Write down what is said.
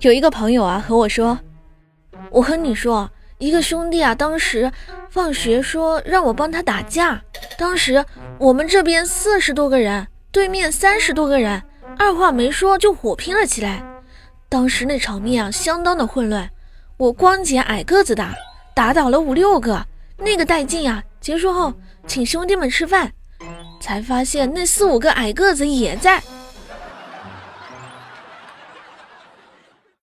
有一个朋友啊和我说我和你说一个兄弟啊当时放学说让我帮他打架。当时我们这边四十多个人对面三十多个人二话没说就火拼了起来。当时那场面啊相当的混乱。我光捡矮个子打打倒了五六个。那个带劲啊结束后请兄弟们吃饭。才发现那四五个矮个子也在